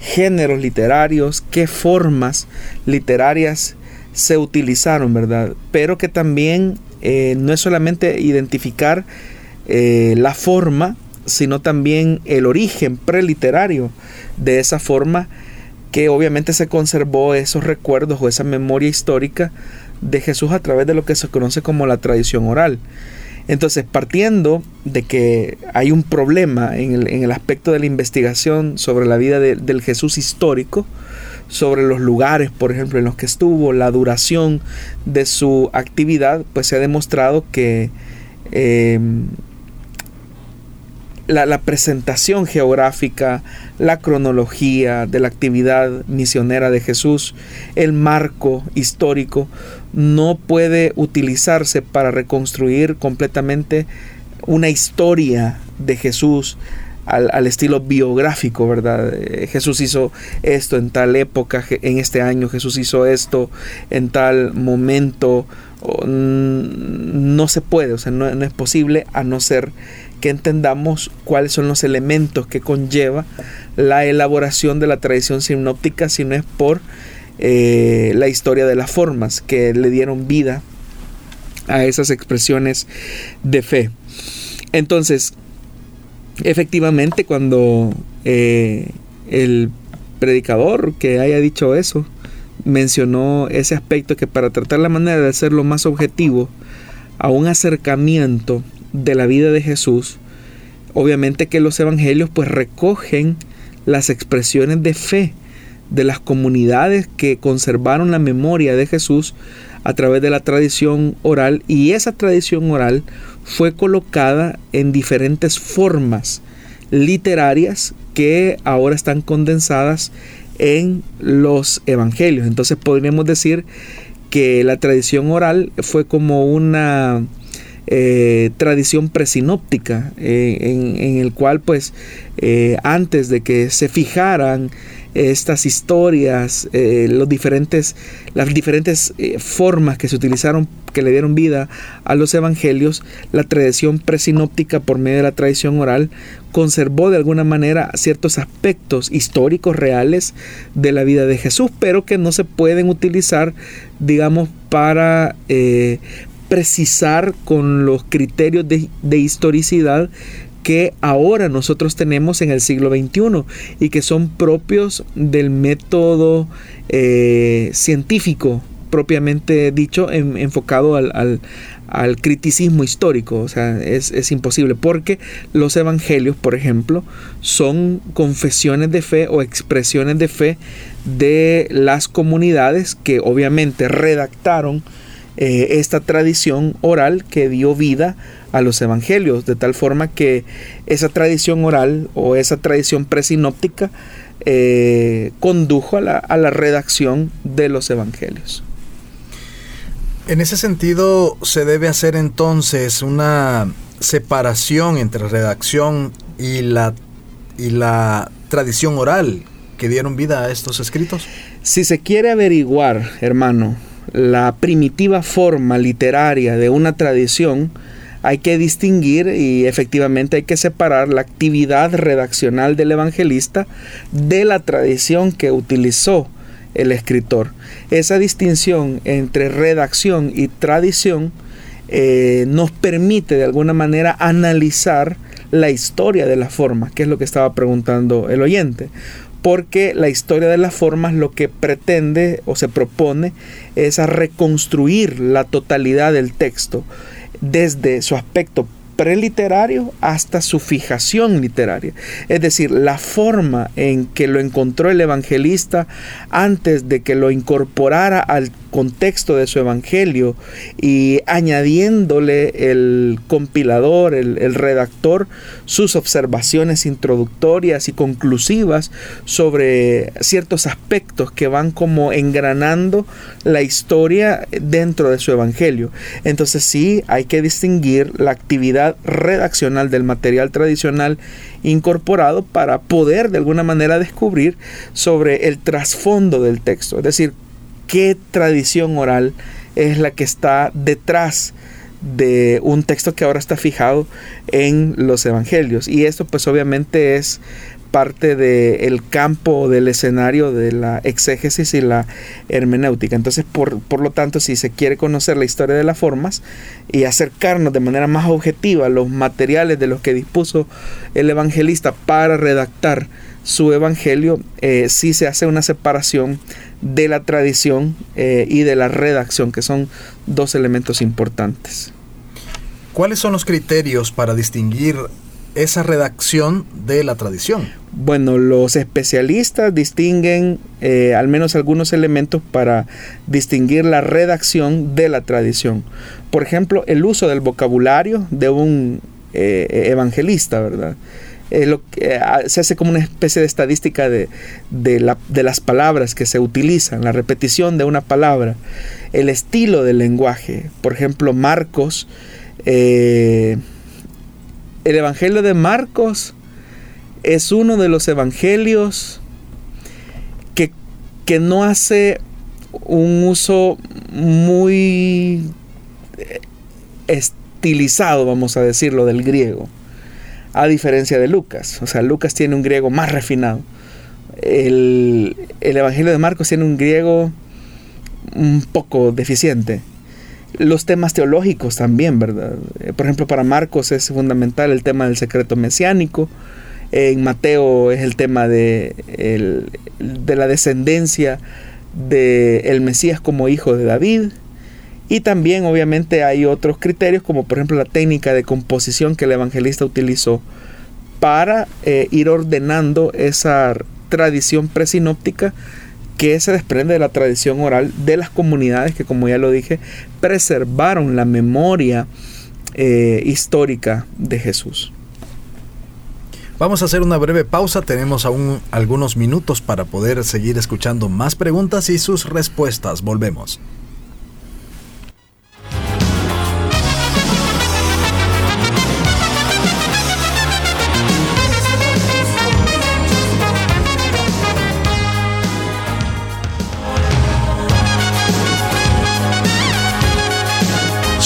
B: géneros literarios qué formas literarias se utilizaron verdad pero que también eh, no es solamente identificar eh, la forma sino también el origen preliterario de esa forma que obviamente se conservó esos recuerdos o esa memoria histórica de Jesús a través de lo que se conoce como la tradición oral. Entonces, partiendo de que hay un problema en el, aspecto de la investigación sobre la vida del Jesús histórico, sobre los lugares, por ejemplo, en los que estuvo, la duración de su actividad, pues se ha demostrado que eh, la, presentación geográfica, la cronología de la actividad misionera de Jesús, el marco histórico, no puede utilizarse para reconstruir completamente una historia de Jesús al, estilo biográfico, ¿verdad? Eh, Jesús hizo esto en tal época, en este año, Jesús hizo esto en tal momento. No se puede, o sea, no es posible a no ser que entendamos cuáles son los elementos que conlleva la elaboración de la tradición sinóptica, si no es por eh, la historia de las formas que le dieron vida a esas expresiones de fe. Entonces, efectivamente, cuando eh, el predicador que haya dicho eso mencionó ese aspecto que para tratar la manera de hacerlo más objetivo a un acercamiento de la vida de Jesús, obviamente que los evangelios pues recogen las expresiones de fe de las comunidades que conservaron la memoria de Jesús a través de la tradición oral y esa tradición oral fue colocada en diferentes formas literarias que ahora están condensadas en los evangelios. Entonces podríamos decir que la tradición oral fue como una eh, tradición presinóptica, eh, en, el cual pues eh, antes de que se fijaran estas historias, los diferentes, las diferentes formas que se utilizaron, que le dieron vida a los evangelios, la tradición presinóptica por medio de la tradición oral conservó de alguna manera ciertos aspectos históricos reales de la vida de Jesús, pero que no se pueden utilizar, digamos, para precisar con los criterios de, historicidad que ahora nosotros tenemos en el siglo XXI y que son propios del método eh, científico propiamente dicho enfocado al, criticismo histórico. O sea, es, es, imposible porque los evangelios, por ejemplo, son confesiones de fe o expresiones de fe de las comunidades que obviamente redactaron eh, esta tradición oral que dio vida a los evangelios, de tal forma que esa tradición oral o esa tradición presinóptica eh, condujo a la, a la redacción de los evangelios.
A: En ese sentido, se debe hacer entonces una separación entre redacción y la y la tradición oral que dieron vida a estos escritos?
B: Si se quiere averiguar, hermano, la primitiva forma literaria de una tradición, hay que distinguir y efectivamente hay que separar la actividad redaccional del evangelista de la tradición que utilizó el escritor. Esa distinción entre redacción y tradición eh, nos permite de alguna manera analizar la historia de la forma, que es lo que estaba preguntando el oyente porque la historia de las formas lo que pretende o se propone es a reconstruir la totalidad del texto desde su aspecto preliterario hasta su fijación literaria. Es decir, la forma en que lo encontró el evangelista antes de que lo incorporara al contexto de su evangelio y añadiéndole el compilador, el, redactor, sus observaciones introductorias y conclusivas sobre ciertos aspectos que van como engranando la historia dentro de su evangelio. Entonces sí, hay que distinguir la actividad redaccional del material tradicional incorporado para poder de alguna manera descubrir sobre el trasfondo del texto. Es decir, qué tradición oral es la que está detrás de un texto que ahora está fijado en los evangelios. Y esto pues obviamente es parte del campo del escenario de la exégesis y la hermenéutica. Entonces, por, por, lo tanto, si se quiere conocer la historia de las formas y acercarnos de manera más objetiva a los materiales de los que dispuso el evangelista para redactar su evangelio, eh, sí se hace una separación de la tradición eh, y de la redacción, que son dos elementos importantes.
A: ¿Cuáles son los criterios para distinguir esa redacción de la tradición?
B: Bueno, los especialistas distinguen eh, al menos algunos elementos para distinguir la redacción de la tradición. Por ejemplo, el uso del vocabulario de un evangelista, ¿verdad? Eh, lo ah, se hace como una especie de estadística de, las palabras que se utilizan, la repetición de una palabra, el estilo del lenguaje. Por ejemplo, Marcos, eh, el Evangelio de Marcos es uno de los evangelios que, que no hace un uso muy eh, estilizado, vamos a decirlo, del griego a diferencia de Lucas. O sea, Lucas tiene un griego más refinado. El, Evangelio de Marcos tiene un griego un poco deficiente. Los temas teológicos también, ¿verdad? Eh, por ejemplo, para Marcos es fundamental el tema del secreto mesiánico. En Mateo es el tema de, de la descendencia del el Mesías como hijo de David. Y también obviamente hay otros criterios como por ejemplo la técnica de composición que el evangelista utilizó para eh, ir ordenando esa tradición presinóptica que se desprende de la tradición oral de las comunidades que como ya lo dije preservaron la memoria eh, histórica de Jesús.
A: Vamos a hacer una breve pausa, tenemos aún algunos minutos para poder seguir escuchando más preguntas y sus respuestas. Volvemos.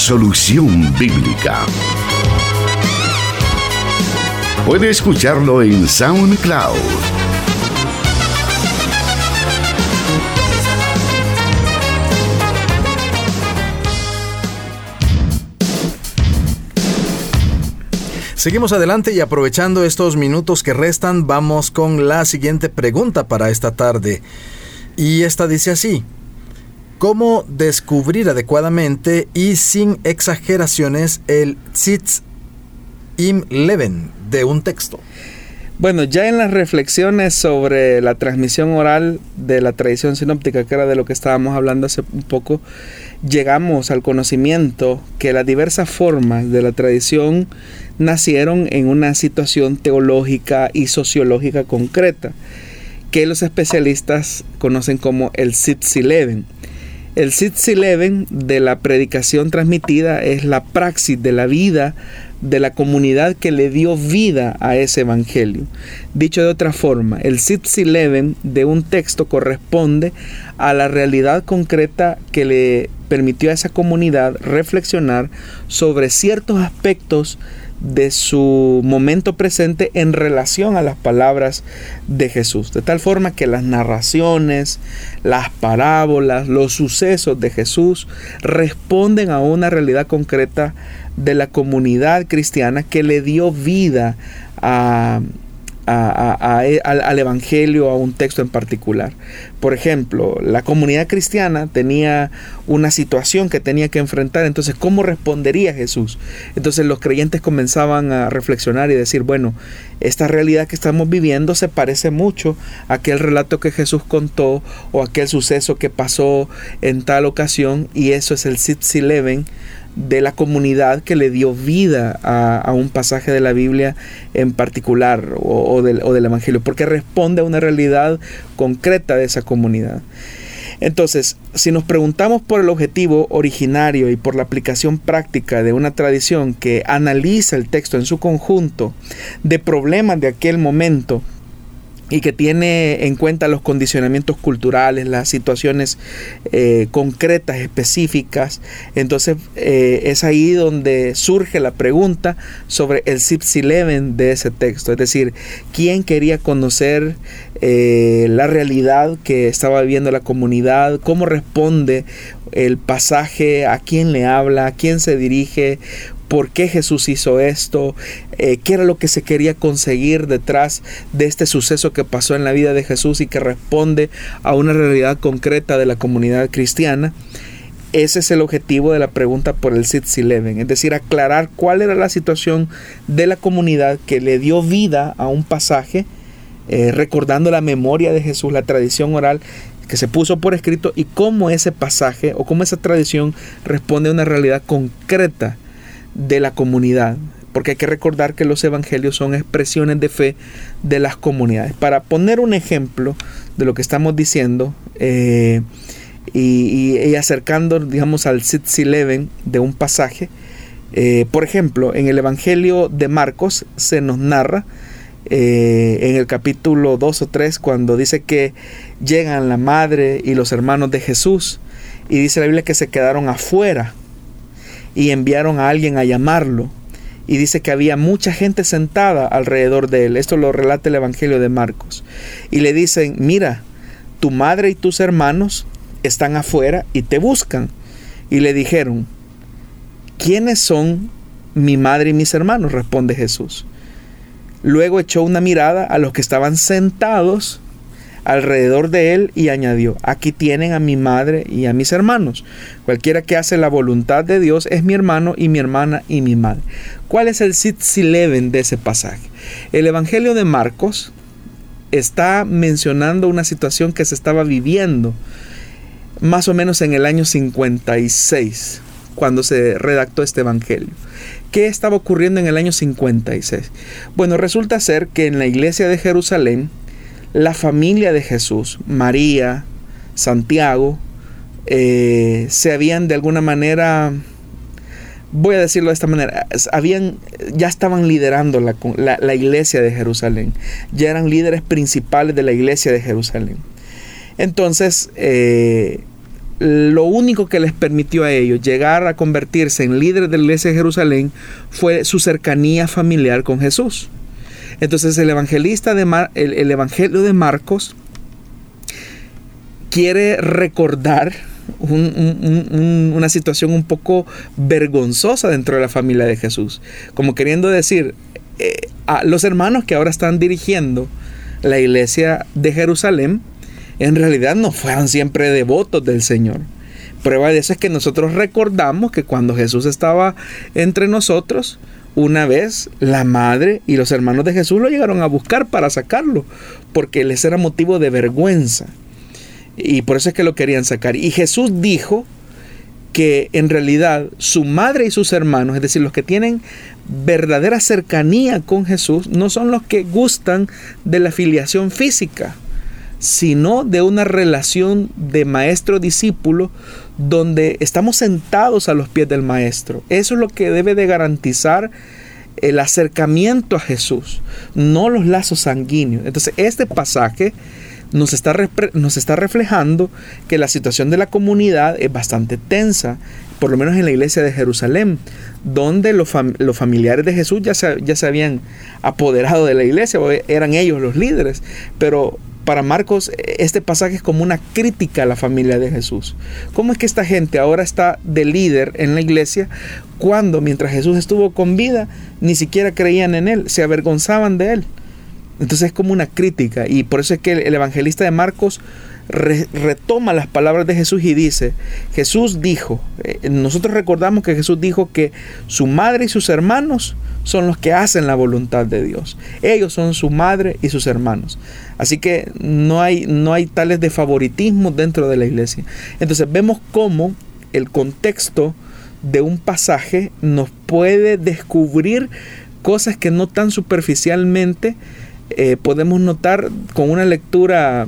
C: Solución Bíblica. Puede escucharlo en SoundCloud.
A: Seguimos adelante y aprovechando estos minutos que restan, vamos con la siguiente pregunta para esta tarde. Y esta dice así, cómo descubrir adecuadamente y sin exageraciones el tzitz im leven de un texto.
B: Bueno, ya en las reflexiones sobre la transmisión oral de la tradición sinóptica, que era de lo que estábamos hablando hace un poco, llegamos al conocimiento que las diversas formas de la tradición nacieron en una situación teológica y sociológica concreta, que los especialistas conocen como el Leven. El Sitz Eleven de la predicación transmitida es la praxis de la vida de la comunidad que le dio vida a ese evangelio. Dicho de otra forma, el Leven de un texto corresponde a la realidad concreta que le permitió a esa comunidad reflexionar sobre ciertos aspectos de su momento presente en relación a las palabras de Jesús. De tal forma que las narraciones, las parábolas, los sucesos de Jesús responden a una realidad concreta de la comunidad cristiana que le dio vida a, e, al, Evangelio, a un texto en particular. Por ejemplo, la comunidad cristiana tenía una situación que tenía que enfrentar, entonces, ¿cómo respondería Jesús? Entonces los creyentes comenzaban a reflexionar y decir, bueno, esta realidad que estamos viviendo se parece mucho a aquel relato que Jesús contó o aquel suceso que pasó en tal ocasión y eso es el Sitz Eleven de la comunidad que le dio vida a, un pasaje de la Biblia en particular o, del, o del Evangelio, porque responde a una realidad concreta de esa comunidad. Entonces, si nos preguntamos por el objetivo originario y por la aplicación práctica de una tradición que analiza el texto en su conjunto de problemas de aquel momento, y que tiene en cuenta los condicionamientos culturales, las situaciones eh, concretas, específicas. Entonces eh, es ahí donde surge la pregunta sobre el Sips Eleven de ese texto, es decir, quién quería conocer eh, la realidad que estaba viviendo la comunidad, cómo responde el pasaje, a quién le habla, a quién se dirige, por qué Jesús hizo esto, eh, qué era lo que se quería conseguir detrás de este suceso que pasó en la vida de Jesús y que responde a una realidad concreta de la comunidad cristiana. Ese es el objetivo de la pregunta por el Sitz Eleven, es decir, aclarar cuál era la situación de la comunidad que le dio vida a un pasaje, eh, recordando la memoria de Jesús, la tradición oral que se puso por escrito y cómo ese pasaje o cómo esa tradición responde a una realidad concreta de la comunidad, porque hay que recordar que los evangelios son expresiones de fe de las comunidades. Para poner un ejemplo de lo que estamos diciendo eh, y, acercando, digamos, al Sitz Eleven de un pasaje, eh, por ejemplo, en el Evangelio de Marcos se nos narra eh, en el capítulo 2 o 3 cuando dice que llegan la madre y los hermanos de Jesús y dice la Biblia que se quedaron afuera y enviaron a alguien a llamarlo. Y dice que había mucha gente sentada alrededor de él. Esto lo relata el Evangelio de Marcos. Y le dicen, mira, tu madre y tus hermanos están afuera y te buscan. Y le dijeron, ¿quiénes son mi madre y mis hermanos? Responde Jesús. Luego echó una mirada a los que estaban sentados alrededor de él y añadió, aquí tienen a mi madre y a mis hermanos. Cualquiera que hace la voluntad de Dios es mi hermano y mi hermana y mi madre. ¿Cuál es el Leven de ese pasaje? El Evangelio de Marcos está mencionando una situación que se estaba viviendo más o menos en el año 56, cuando se redactó este Evangelio. ¿Qué estaba ocurriendo en el año 56? Bueno, resulta ser que en la iglesia de Jerusalén, la familia de Jesús, María, Santiago, eh, se habían de alguna manera, voy a decirlo de esta manera, habían, ya estaban liderando la, iglesia de Jerusalén, ya eran líderes principales de la iglesia de Jerusalén. Entonces, eh, lo único que les permitió a ellos llegar a convertirse en líderes de la iglesia de Jerusalén fue su cercanía familiar con Jesús. Entonces el evangelista de el, Evangelio de Marcos quiere recordar una situación un poco vergonzosa dentro de la familia de Jesús. Como queriendo decir, eh, a los hermanos que ahora están dirigiendo la iglesia de Jerusalén, en realidad no fueron siempre devotos del Señor. Prueba de eso es que nosotros recordamos que cuando Jesús estaba entre nosotros, una vez la madre y los hermanos de Jesús lo llegaron a buscar para sacarlo, porque les era motivo de vergüenza. Y por eso es que lo querían sacar. Y Jesús dijo que en realidad su madre y sus hermanos, es decir, los que tienen verdadera cercanía con Jesús, no son los que gustan de la filiación física, sino de una relación de maestro-discípulo donde estamos sentados a los pies del maestro. Eso es lo que debe de garantizar el acercamiento a Jesús, no los lazos sanguíneos. Entonces, este pasaje nos está, nos está reflejando que la situación de la comunidad es bastante tensa, por lo menos en la iglesia de Jerusalén, donde los, familiares de Jesús ya se, ya se habían apoderado de la iglesia, eran ellos los líderes, pero para Marcos este pasaje es como una crítica a la familia de Jesús. ¿Cómo es que esta gente ahora está de líder en la iglesia cuando mientras Jesús estuvo con vida ni siquiera creían en él, se avergonzaban de él? Entonces es como una crítica y por eso es que el, evangelista de Marcos retoma las palabras de Jesús y dice, Jesús dijo, eh, nosotros recordamos que Jesús dijo que su madre y sus hermanos son los que hacen la voluntad de Dios. Ellos son su madre y sus hermanos. Así que no hay, no hay tales de favoritismo dentro de la iglesia. Entonces vemos cómo el contexto de un pasaje nos puede descubrir cosas que no tan superficialmente eh, podemos notar con una lectura,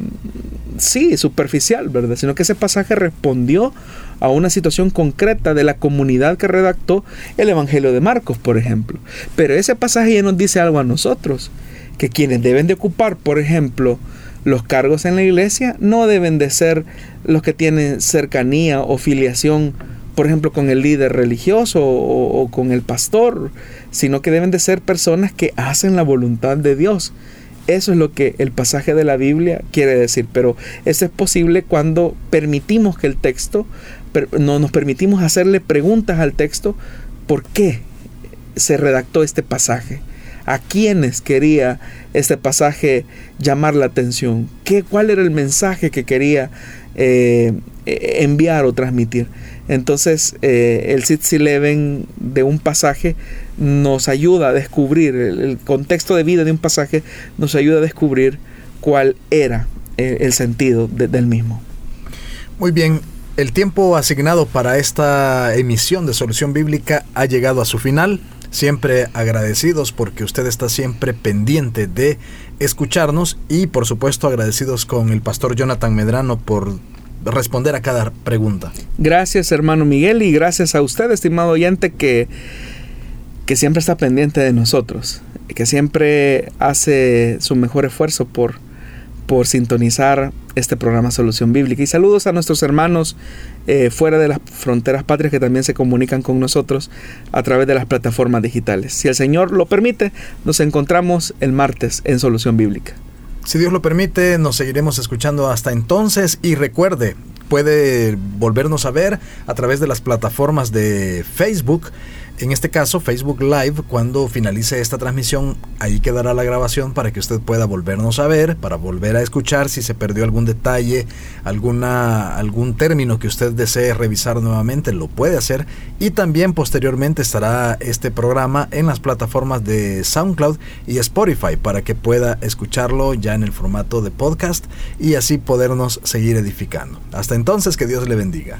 B: sí, superficial, ¿verdad? Sino que ese pasaje respondió a una situación concreta de la comunidad que redactó el Evangelio de Marcos, por ejemplo. Pero ese pasaje ya nos dice algo a nosotros, que quienes deben de ocupar, por ejemplo, los cargos en la iglesia no deben de ser los que tienen cercanía o filiación, por ejemplo, con el líder religioso o, o con el pastor, sino que deben de ser personas que hacen la voluntad de Dios. Eso es lo que el pasaje de la Biblia quiere decir, pero eso es posible cuando permitimos que el texto, no nos permitimos hacerle preguntas al texto, ¿por qué se redactó este pasaje? ¿A quiénes quería este pasaje llamar la atención? ¿Qué, ¿Cuál era el mensaje que quería eh, enviar o transmitir? Entonces, eh, el Sitz Eleven de un pasaje nos ayuda a descubrir, el, contexto de vida de un pasaje nos ayuda a descubrir cuál era eh, el, sentido del mismo.
A: Muy bien, el tiempo asignado para esta emisión de Solución Bíblica ha llegado a su final. Siempre agradecidos porque usted está siempre pendiente de escucharnos y por supuesto agradecidos con el pastor Jonathan Medrano por responder a cada pregunta.
B: Gracias hermano Miguel y gracias a usted estimado oyente que que siempre está pendiente de nosotros, que siempre hace su mejor esfuerzo por, por sintonizar este programa Solución Bíblica. Y saludos a nuestros hermanos eh, fuera de las fronteras patrias que también se comunican con nosotros a través de las plataformas digitales. Si el Señor lo permite, nos encontramos el martes en Solución Bíblica.
A: Si Dios lo permite, nos seguiremos escuchando hasta entonces y recuerde, puede volvernos a ver a través de las plataformas de Facebook en este caso, Facebook Live, cuando finalice esta transmisión, ahí quedará la grabación para que usted pueda volvernos a ver, para volver a escuchar si se perdió algún detalle, alguna, algún término que usted desee revisar nuevamente, lo puede hacer. Y también posteriormente estará este programa en las plataformas de SoundCloud y Spotify para que pueda escucharlo ya en el formato de podcast y así podernos seguir edificando. Hasta entonces, que Dios le bendiga.